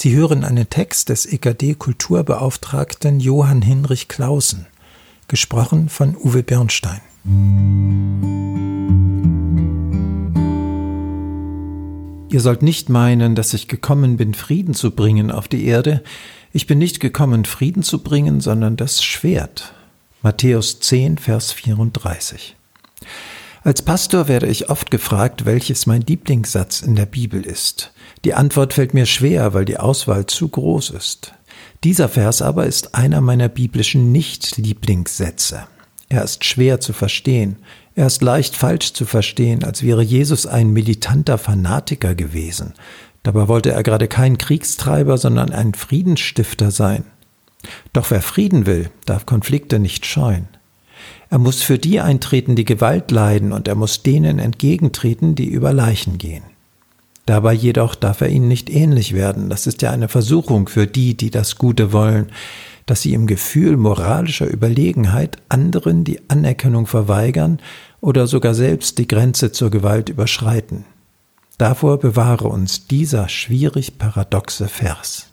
Sie hören einen Text des EKD-Kulturbeauftragten Johann Hinrich Clausen, gesprochen von Uwe Bernstein. Ihr sollt nicht meinen, dass ich gekommen bin, Frieden zu bringen auf die Erde. Ich bin nicht gekommen, Frieden zu bringen, sondern das Schwert. Matthäus 10, Vers 34. Als Pastor werde ich oft gefragt, welches mein Lieblingssatz in der Bibel ist. Die Antwort fällt mir schwer, weil die Auswahl zu groß ist. Dieser Vers aber ist einer meiner biblischen Nicht-Lieblingssätze. Er ist schwer zu verstehen. Er ist leicht falsch zu verstehen, als wäre Jesus ein militanter Fanatiker gewesen. Dabei wollte er gerade kein Kriegstreiber, sondern ein Friedensstifter sein. Doch wer Frieden will, darf Konflikte nicht scheuen. Er muss für die eintreten, die Gewalt leiden, und er muss denen entgegentreten, die über Leichen gehen. Dabei jedoch darf er ihnen nicht ähnlich werden. Das ist ja eine Versuchung für die, die das Gute wollen, dass sie im Gefühl moralischer Überlegenheit anderen die Anerkennung verweigern oder sogar selbst die Grenze zur Gewalt überschreiten. Davor bewahre uns dieser schwierig paradoxe Vers.